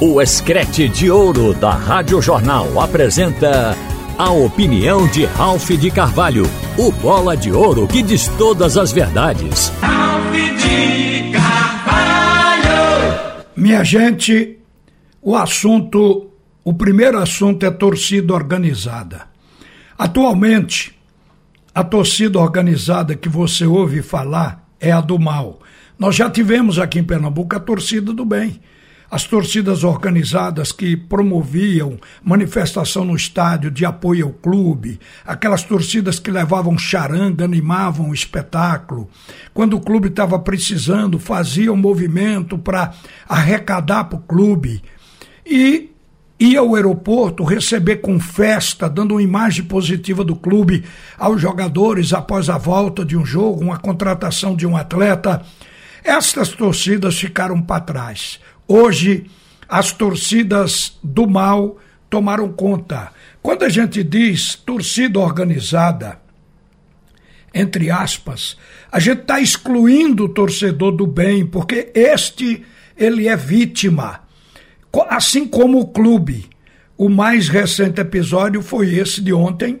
O Escrete de Ouro da Rádio Jornal apresenta a opinião de Ralph de Carvalho, o bola de ouro que diz todas as verdades. Ralph de Carvalho! Minha gente, o assunto, o primeiro assunto é torcida organizada. Atualmente, a torcida organizada que você ouve falar é a do mal. Nós já tivemos aqui em Pernambuco a torcida do bem as torcidas organizadas que promoviam manifestação no estádio de apoio ao clube, aquelas torcidas que levavam charanga, animavam o espetáculo. Quando o clube estava precisando, faziam movimento para arrecadar para o clube. E ia ao aeroporto receber com festa, dando uma imagem positiva do clube aos jogadores após a volta de um jogo, uma contratação de um atleta. Estas torcidas ficaram para trás. Hoje, as torcidas do mal tomaram conta. Quando a gente diz torcida organizada, entre aspas, a gente está excluindo o torcedor do bem, porque este ele é vítima, assim como o clube. O mais recente episódio foi esse de ontem,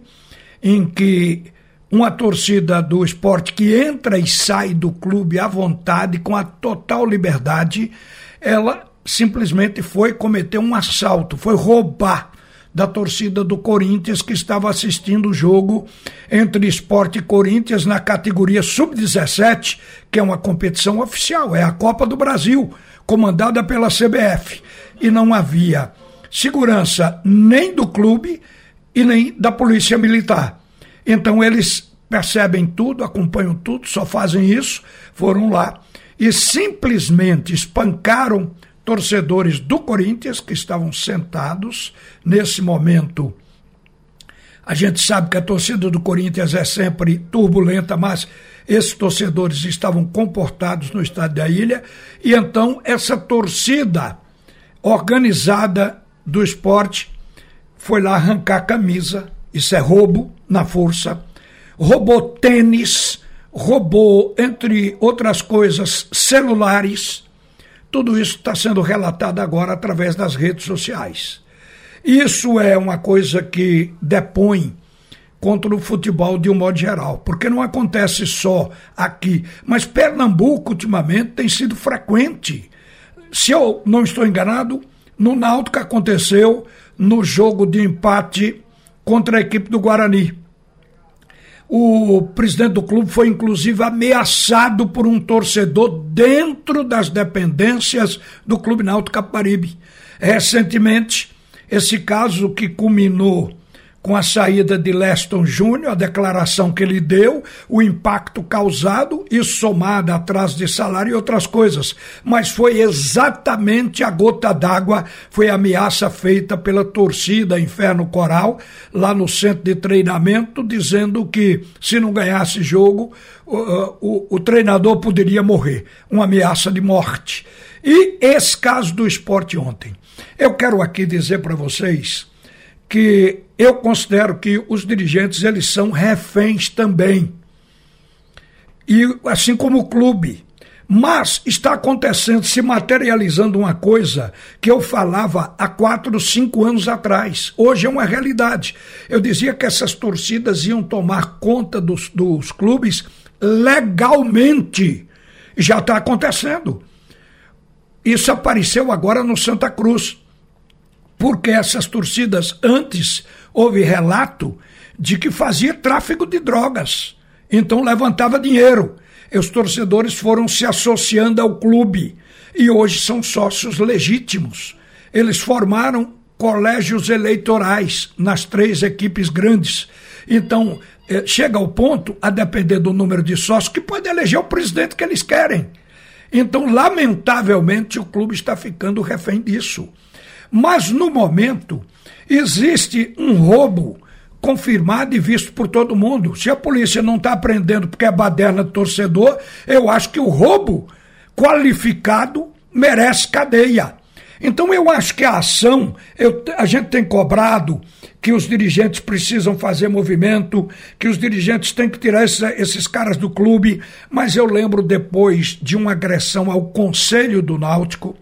em que uma torcida do esporte que entra e sai do clube à vontade, com a total liberdade, ela simplesmente foi cometer um assalto, foi roubar da torcida do Corinthians que estava assistindo o jogo entre Esporte e Corinthians na categoria Sub-17, que é uma competição oficial, é a Copa do Brasil, comandada pela CBF. E não havia segurança nem do clube e nem da Polícia Militar. Então eles percebem tudo, acompanham tudo, só fazem isso, foram lá e simplesmente espancaram torcedores do Corinthians que estavam sentados nesse momento. A gente sabe que a torcida do Corinthians é sempre turbulenta, mas esses torcedores estavam comportados no estádio da ilha e então essa torcida organizada do esporte foi lá arrancar camisa, isso é roubo na força, roubou tênis, roubou, entre outras coisas, celulares. Tudo isso está sendo relatado agora através das redes sociais. Isso é uma coisa que depõe contra o futebol de um modo geral, porque não acontece só aqui, mas Pernambuco ultimamente tem sido frequente. Se eu não estou enganado, no Náutico aconteceu no jogo de empate contra a equipe do Guarani. O presidente do clube foi inclusive ameaçado por um torcedor dentro das dependências do Clube Náutico Caparibe. Recentemente, esse caso que culminou com a saída de Leston Júnior, a declaração que ele deu, o impacto causado, e somado atrás de salário e outras coisas. Mas foi exatamente a gota d'água, foi a ameaça feita pela torcida Inferno Coral, lá no centro de treinamento, dizendo que se não ganhasse jogo, o, o, o treinador poderia morrer. Uma ameaça de morte. E esse caso do esporte ontem. Eu quero aqui dizer para vocês que eu considero que os dirigentes eles são reféns também. E assim como o clube. Mas está acontecendo, se materializando uma coisa que eu falava há quatro, cinco anos atrás. Hoje é uma realidade. Eu dizia que essas torcidas iam tomar conta dos, dos clubes legalmente. Já está acontecendo. Isso apareceu agora no Santa Cruz porque essas torcidas antes houve relato de que fazia tráfico de drogas, então levantava dinheiro. E os torcedores foram se associando ao clube e hoje são sócios legítimos. Eles formaram colégios eleitorais nas três equipes grandes. Então, eh, chega ao ponto, a depender do número de sócios, que pode eleger o presidente que eles querem. Então, lamentavelmente, o clube está ficando refém disso. Mas no momento existe um roubo confirmado e visto por todo mundo. Se a polícia não está aprendendo porque é baderna do torcedor, eu acho que o roubo qualificado merece cadeia. Então eu acho que a ação, eu, a gente tem cobrado que os dirigentes precisam fazer movimento, que os dirigentes têm que tirar esses, esses caras do clube, mas eu lembro depois de uma agressão ao Conselho do Náutico,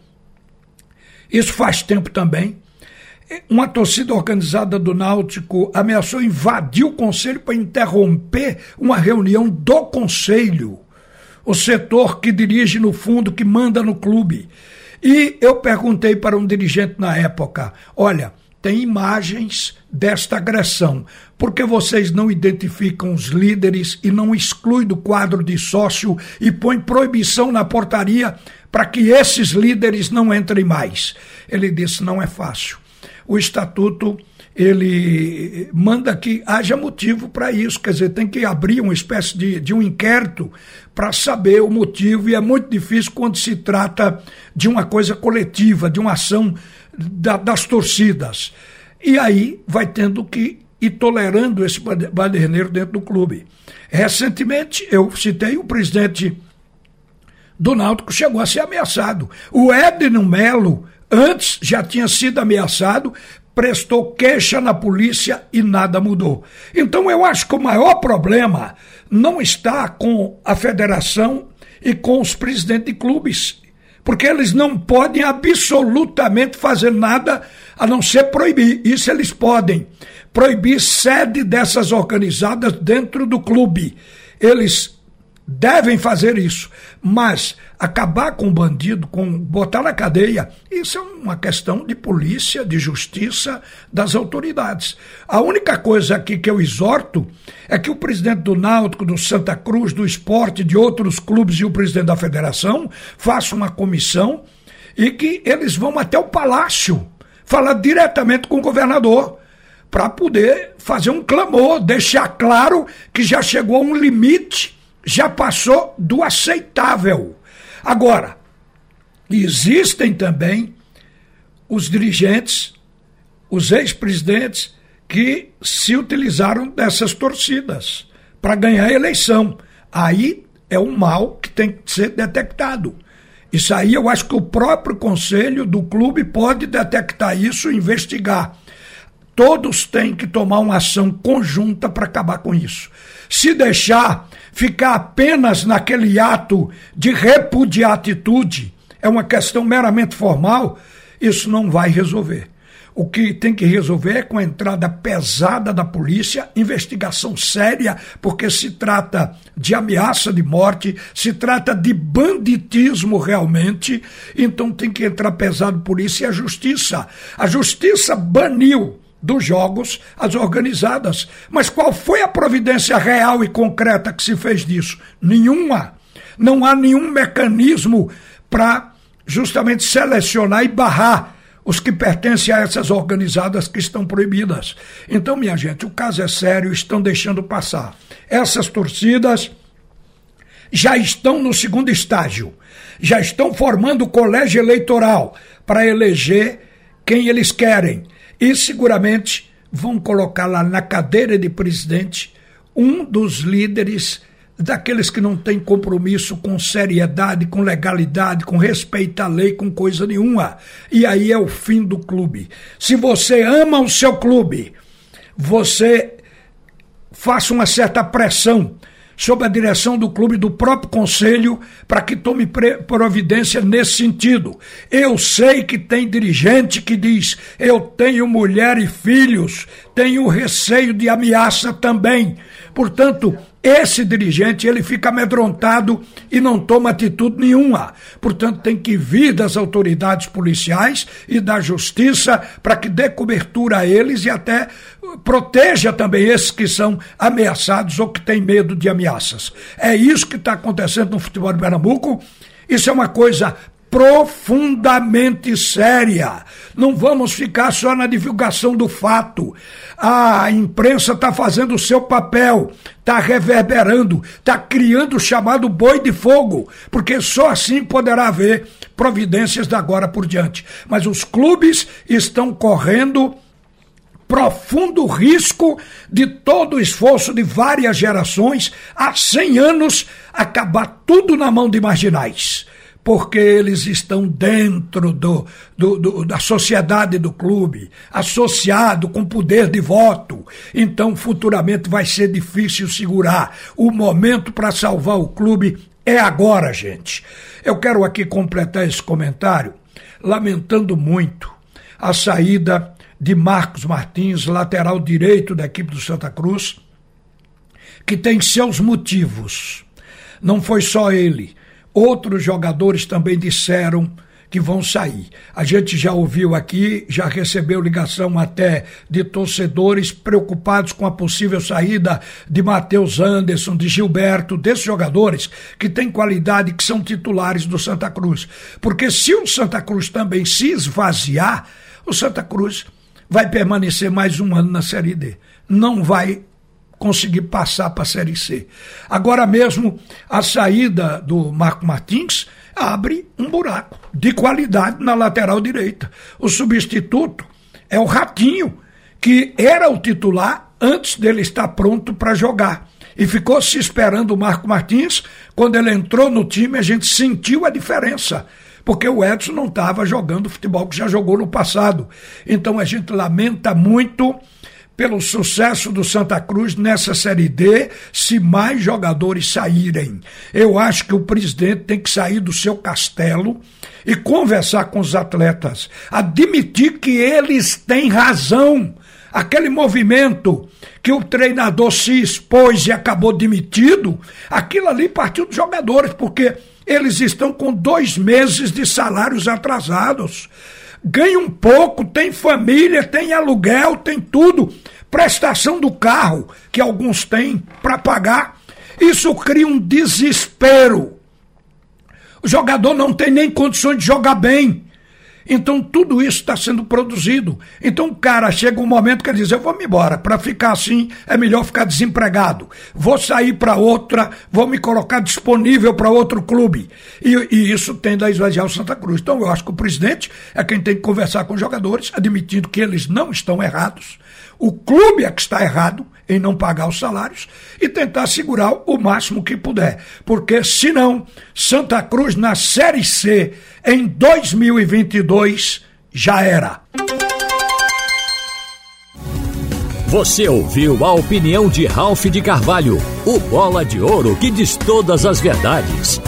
Isso faz tempo também. Uma torcida organizada do Náutico ameaçou invadir o conselho para interromper uma reunião do conselho, o setor que dirige no fundo, que manda no clube. E eu perguntei para um dirigente na época: olha, tem imagens desta agressão. Por que vocês não identificam os líderes e não excluem do quadro de sócio e põe proibição na portaria para que esses líderes não entrem mais? Ele disse: não é fácil o estatuto ele manda que haja motivo para isso, quer dizer, tem que abrir uma espécie de, de um inquérito para saber o motivo, e é muito difícil quando se trata de uma coisa coletiva, de uma ação da, das torcidas. E aí vai tendo que ir tolerando esse baderneiro dentro do clube. Recentemente, eu citei o presidente do Náutico chegou a ser ameaçado. O Edno Melo Antes já tinha sido ameaçado, prestou queixa na polícia e nada mudou. Então eu acho que o maior problema não está com a federação e com os presidentes de clubes, porque eles não podem absolutamente fazer nada a não ser proibir. Isso eles podem. Proibir sede dessas organizadas dentro do clube. Eles devem fazer isso, mas acabar com o bandido, com botar na cadeia, isso é uma questão de polícia, de justiça, das autoridades. A única coisa aqui que eu exorto é que o presidente do Náutico, do Santa Cruz, do esporte, de outros clubes e o presidente da federação façam uma comissão e que eles vão até o palácio falar diretamente com o governador para poder fazer um clamor, deixar claro que já chegou a um limite já passou do aceitável. Agora, existem também os dirigentes, os ex-presidentes, que se utilizaram dessas torcidas para ganhar a eleição. Aí é um mal que tem que ser detectado. Isso aí eu acho que o próprio conselho do clube pode detectar isso e investigar. Todos têm que tomar uma ação conjunta para acabar com isso. Se deixar ficar apenas naquele ato de repudiar atitude, é uma questão meramente formal, isso não vai resolver. O que tem que resolver é com a entrada pesada da polícia, investigação séria, porque se trata de ameaça de morte, se trata de banditismo realmente, então tem que entrar pesado polícia e a justiça. A justiça baniu dos jogos as organizadas. Mas qual foi a providência real e concreta que se fez disso? Nenhuma. Não há nenhum mecanismo para justamente selecionar e barrar os que pertencem a essas organizadas que estão proibidas. Então, minha gente, o caso é sério, estão deixando passar. Essas torcidas já estão no segundo estágio, já estão formando o colégio eleitoral para eleger quem eles querem e seguramente vão colocar lá na cadeira de presidente um dos líderes daqueles que não têm compromisso com seriedade, com legalidade, com respeito à lei, com coisa nenhuma. E aí é o fim do clube. Se você ama o seu clube, você faça uma certa pressão sob a direção do clube do próprio conselho para que tome providência nesse sentido. Eu sei que tem dirigente que diz: eu tenho mulher e filhos, tenho receio de ameaça também. Portanto, esse dirigente ele fica amedrontado e não toma atitude nenhuma. Portanto, tem que vir das autoridades policiais e da justiça para que dê cobertura a eles e até proteja também esses que são ameaçados ou que têm medo de ameaças. É isso que está acontecendo no futebol de Pernambuco. Isso é uma coisa profundamente séria. Não vamos ficar só na divulgação do fato. A imprensa está fazendo o seu papel, está reverberando, está criando o chamado boi de fogo, porque só assim poderá haver providências da agora por diante. Mas os clubes estão correndo profundo risco de todo o esforço de várias gerações, há 100 anos, acabar tudo na mão de marginais porque eles estão dentro do, do, do, da sociedade do clube, associado com poder de voto. Então, futuramente vai ser difícil segurar. O momento para salvar o clube é agora, gente. Eu quero aqui completar esse comentário lamentando muito a saída de Marcos Martins, lateral direito da equipe do Santa Cruz, que tem seus motivos. Não foi só ele. Outros jogadores também disseram que vão sair. A gente já ouviu aqui, já recebeu ligação até de torcedores preocupados com a possível saída de Matheus Anderson, de Gilberto, desses jogadores que têm qualidade, que são titulares do Santa Cruz. Porque se o Santa Cruz também se esvaziar, o Santa Cruz vai permanecer mais um ano na Série D. Não vai conseguir passar para a Série C. Agora mesmo, a saída do Marco Martins abre um buraco de qualidade na lateral direita. O substituto é o Ratinho, que era o titular antes dele estar pronto para jogar. E ficou se esperando o Marco Martins. Quando ele entrou no time, a gente sentiu a diferença porque o Edson não estava jogando futebol que já jogou no passado. Então a gente lamenta muito pelo sucesso do Santa Cruz nessa Série D, se mais jogadores saírem. Eu acho que o presidente tem que sair do seu castelo e conversar com os atletas, admitir que eles têm razão. Aquele movimento que o treinador se expôs e acabou demitido, aquilo ali partiu dos jogadores, porque eles estão com dois meses de salários atrasados ganham pouco, tem família, tem aluguel, tem tudo, prestação do carro que alguns têm para pagar. Isso cria um desespero. O jogador não tem nem condições de jogar bem. Então tudo isso está sendo produzido. Então o cara chega um momento que ele diz: Eu vou me embora. Para ficar assim é melhor ficar desempregado. Vou sair para outra, vou me colocar disponível para outro clube. E, e, isso tende a esvaziar o Santa Cruz. Então eu acho que o presidente é quem tem que conversar com os jogadores, admitindo que eles não estão errados. O clube é que está errado em não pagar os salários e tentar segurar o máximo que puder. Porque senão, Santa Cruz na Série C em 2022 já era. Você ouviu a opinião de Ralph de Carvalho, o bola de ouro que diz todas as verdades.